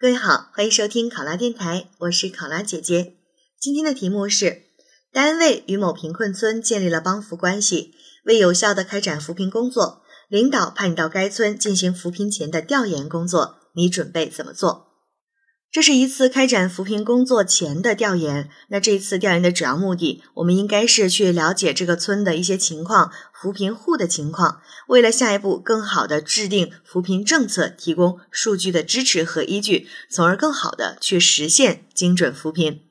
各位好，欢迎收听考拉电台，我是考拉姐姐。今天的题目是：单位与某贫困村建立了帮扶关系，为有效的开展扶贫工作，领导派你到该村进行扶贫前的调研工作，你准备怎么做？这是一次开展扶贫工作前的调研。那这次调研的主要目的，我们应该是去了解这个村的一些情况，扶贫户的情况，为了下一步更好的制定扶贫政策，提供数据的支持和依据，从而更好的去实现精准扶贫。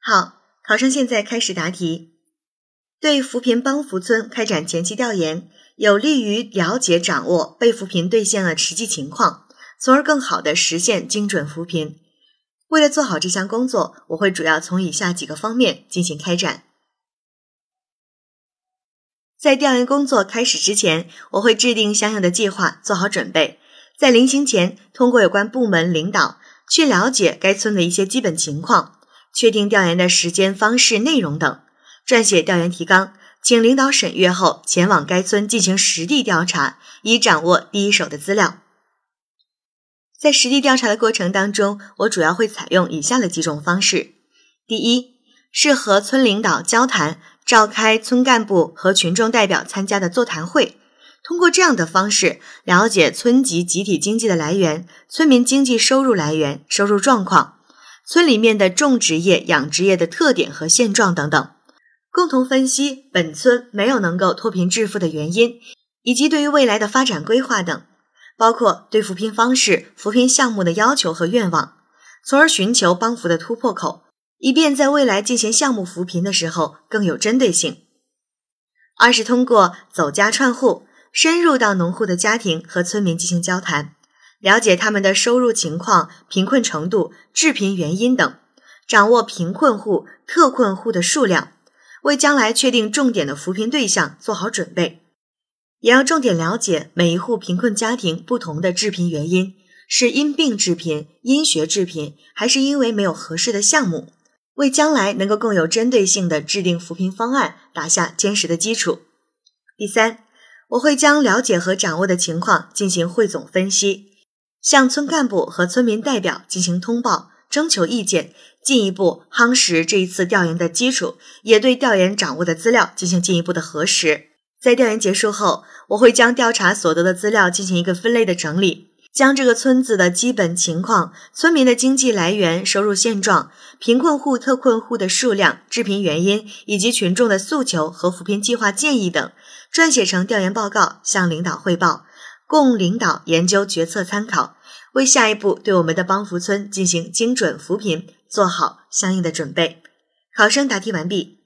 好，考生现在开始答题。对扶贫帮扶村开展前期调研，有利于了解掌握被扶贫对象的实际情况。从而更好地实现精准扶贫。为了做好这项工作，我会主要从以下几个方面进行开展。在调研工作开始之前，我会制定相应的计划，做好准备。在临行前，通过有关部门领导去了解该村的一些基本情况，确定调研的时间、方式、内容等，撰写调研提纲，请领导审阅后前往该村进行实地调查，以掌握第一手的资料。在实地调查的过程当中，我主要会采用以下的几种方式：第一，是和村领导交谈，召开村干部和群众代表参加的座谈会，通过这样的方式了解村级集体经济的来源、村民经济收入来源、收入状况、村里面的种植业、养殖业的特点和现状等等，共同分析本村没有能够脱贫致富的原因，以及对于未来的发展规划等。包括对扶贫方式、扶贫项目的要求和愿望，从而寻求帮扶的突破口，以便在未来进行项目扶贫的时候更有针对性。二是通过走家串户，深入到农户的家庭和村民进行交谈，了解他们的收入情况、贫困程度、致贫原因等，掌握贫困户、特困户的数量，为将来确定重点的扶贫对象做好准备。也要重点了解每一户贫困家庭不同的致贫原因，是因病致贫、因学致贫，还是因为没有合适的项目，为将来能够更有针对性的制定扶贫方案打下坚实的基础。第三，我会将了解和掌握的情况进行汇总分析，向村干部和村民代表进行通报，征求意见，进一步夯实这一次调研的基础，也对调研掌握的资料进行进一步的核实。在调研结束后，我会将调查所得的资料进行一个分类的整理，将这个村子的基本情况、村民的经济来源、收入现状、贫困户、特困户的数量、致贫原因以及群众的诉求和扶贫计划建议等，撰写成调研报告向领导汇报，供领导研究决策参考，为下一步对我们的帮扶村进行精准扶贫做好相应的准备。考生答题完毕。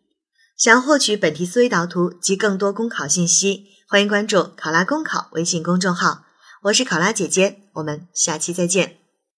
想要获取本题思维导图及更多公考信息，欢迎关注“考拉公考”微信公众号。我是考拉姐姐，我们下期再见。